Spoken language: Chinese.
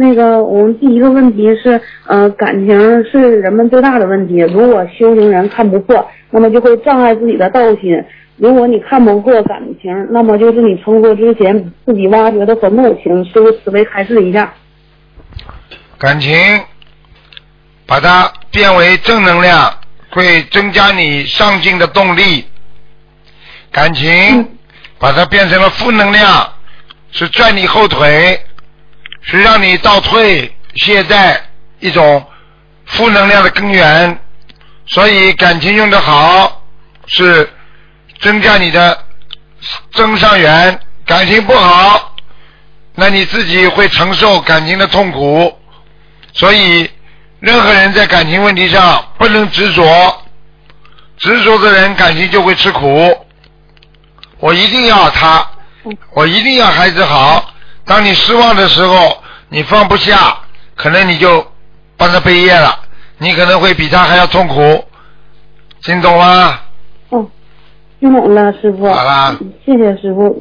那个，我们第一个问题是，呃，感情是人们最大的问题。如果修行人看不破，那么就会障碍自己的道心；如果你看不破感情，那么就是你成佛之前自己挖掘的坟墓。请师傅慈悲开示一下。感情，把它变为正能量，会增加你上进的动力；感情，把它变成了负能量，是拽你后腿。是让你倒退、懈怠一种负能量的根源，所以感情用得好是增加你的增上缘，感情不好，那你自己会承受感情的痛苦。所以任何人在感情问题上不能执着，执着的人感情就会吃苦。我一定要他，我一定要孩子好。当你失望的时候，你放不下，可能你就帮他背业了，你可能会比他还要痛苦，听懂吗？哦，听懂了，师傅。好啦。谢谢师傅，